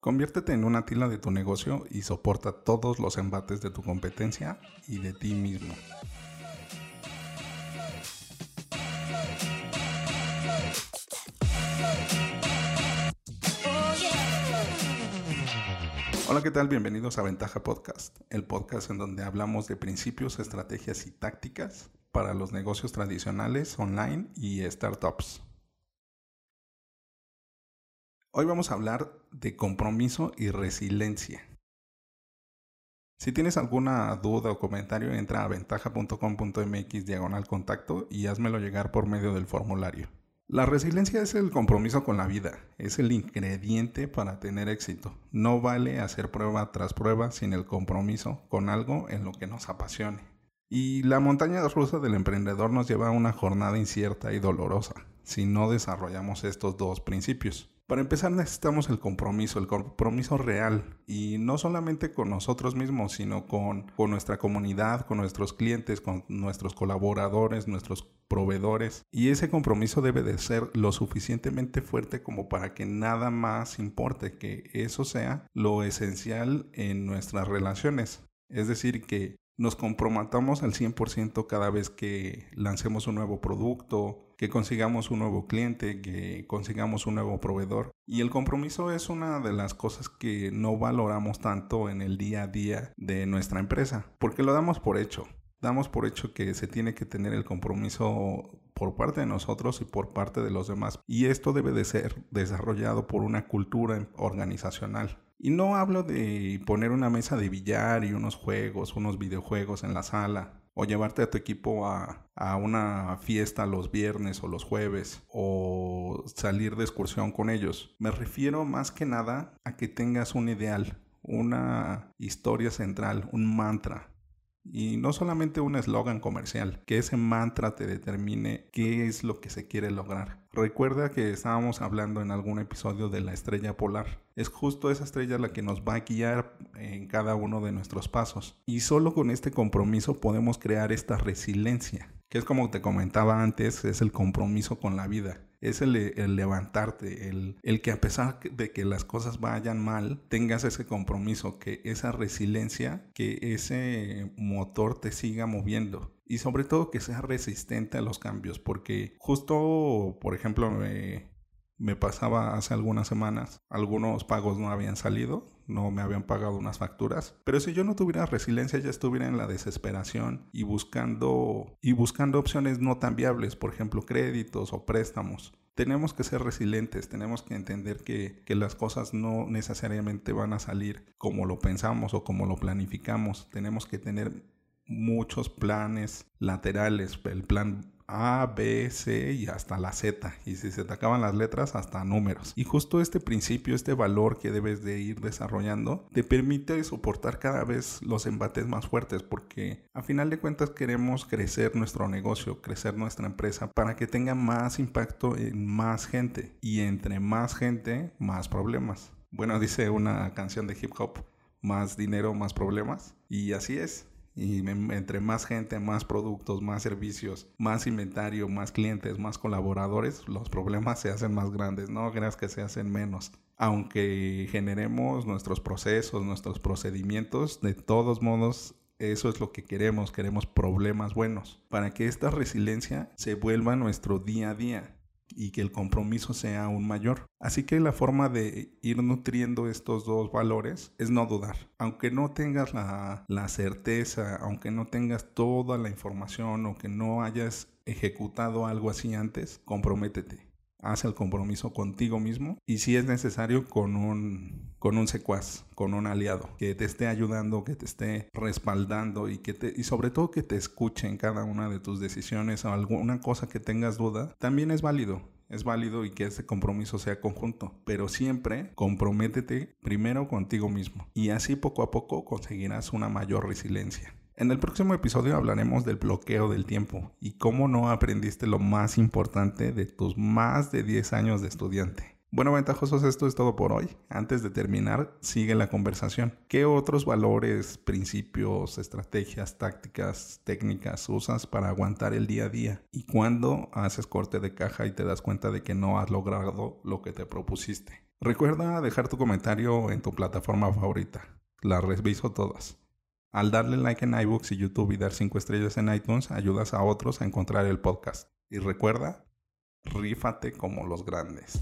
Conviértete en una tila de tu negocio y soporta todos los embates de tu competencia y de ti mismo. Hola, ¿qué tal? Bienvenidos a Ventaja Podcast, el podcast en donde hablamos de principios, estrategias y tácticas para los negocios tradicionales, online y startups. Hoy vamos a hablar de compromiso y resiliencia. Si tienes alguna duda o comentario, entra a ventaja.com.mx diagonal contacto y házmelo llegar por medio del formulario. La resiliencia es el compromiso con la vida, es el ingrediente para tener éxito. No vale hacer prueba tras prueba sin el compromiso con algo en lo que nos apasione. Y la montaña rusa del emprendedor nos lleva a una jornada incierta y dolorosa si no desarrollamos estos dos principios. Para empezar necesitamos el compromiso, el compromiso real y no solamente con nosotros mismos, sino con, nuestra comunidad, con nuestros clientes, con nuestros colaboradores, nuestros proveedores. Y ese compromiso debe de ser lo suficientemente fuerte como para que nada más importe, que eso sea lo esencial en nuestras relaciones. Es decir, que nos comprometamos al 100% cada vez que lancemos un nuevo producto, que consigamos un nuevo cliente, que consigamos un nuevo proveedor. Y el compromiso es una de las cosas que no valoramos tanto en el día a día de nuestra empresa, porque lo damos por hecho. Damos por hecho que se tiene que tener el compromiso por parte de nosotros y por parte de los demás. Y esto debe de ser desarrollado por una cultura organizacional. Y no hablo de poner una mesa de billar y unos juegos, unos videojuegos en la sala, o llevarte a tu equipo a, a, una fiesta los viernes o los jueves, o salir de excursión con ellos. Me refiero más que nada a que tengas un ideal, una historia central, un mantra, y no solamente un eslogan comercial, que ese mantra te determine qué es lo que se quiere lograr. Recuerda que estábamos hablando en algún episodio de la estrella polar. Es justo esa estrella la que nos va a guiar en cada uno de nuestros pasos. Y solo con este compromiso podemos crear esta resiliencia, que es como te comentaba antes, es el compromiso con la vida es el, levantarte, el, el, que a pesar de que las cosas vayan mal, tengas ese compromiso, que esa resiliencia, que ese motor te siga moviendo. Y sobre todo que sea resistente a los cambios, porque justo, por ejemplo, me, me pasaba hace algunas semanas, algunos pagos no habían salido, no me habían pagado unas facturas, pero si yo no tuviera resiliencia ya estuviera en la desesperación y buscando y buscando opciones no tan viables, por ejemplo, créditos o préstamos. Tenemos que ser resilientes, tenemos que entender que, que las cosas no necesariamente van a salir como lo pensamos o como lo planificamos. Tenemos que tener muchos planes laterales, el plan a, B, C y hasta la Z. Y si se te acaban las letras, hasta números. Y justo este principio, este valor que debes de ir desarrollando, te permite soportar cada vez los embates más fuertes porque a final de cuentas queremos crecer nuestro negocio, crecer nuestra empresa para que tenga más impacto en más gente. Y entre más gente, más problemas. Bueno, dice una canción de hip hop, más dinero, más problemas. Y así es. Y entre más gente, más productos, más servicios, más inventario, más clientes, más colaboradores, los problemas se hacen más grandes, no creas que se hacen menos. Aunque generemos nuestros procesos, nuestros procedimientos, de todos modos eso es lo que queremos, queremos problemas buenos, para que esta resiliencia se vuelva nuestro día a día y que el compromiso sea aún mayor. Así que la forma de ir nutriendo estos dos valores es no dudar. Aunque no tengas la, la certeza, aunque no tengas toda la información o que no hayas ejecutado algo así antes, comprométete haz el compromiso contigo mismo y si es necesario con un, con un secuaz, con un aliado que te esté ayudando, que te esté respaldando y, que te, y sobre todo que te escuche en cada una de tus decisiones o alguna cosa que tengas duda, también es válido. Es válido y que ese compromiso sea conjunto, pero siempre comprométete primero contigo mismo y así poco a poco conseguirás una mayor resiliencia. En el próximo episodio hablaremos del bloqueo del tiempo y cómo no aprendiste lo más importante de tus más de 10 años de estudiante. Bueno, ventajosos, esto es todo por hoy. Antes de terminar, sigue la conversación. ¿Qué otros valores, principios, estrategias, tácticas, técnicas usas para aguantar el día a día? ¿Y cuándo haces corte de caja y te das cuenta de que no has logrado lo que te propusiste? Recuerda dejar tu comentario en tu plataforma favorita. Las reviso todas. Al darle like en iBooks y YouTube y dar 5 estrellas en iTunes, ayudas a otros a encontrar el podcast. Y recuerda, rífate como los grandes.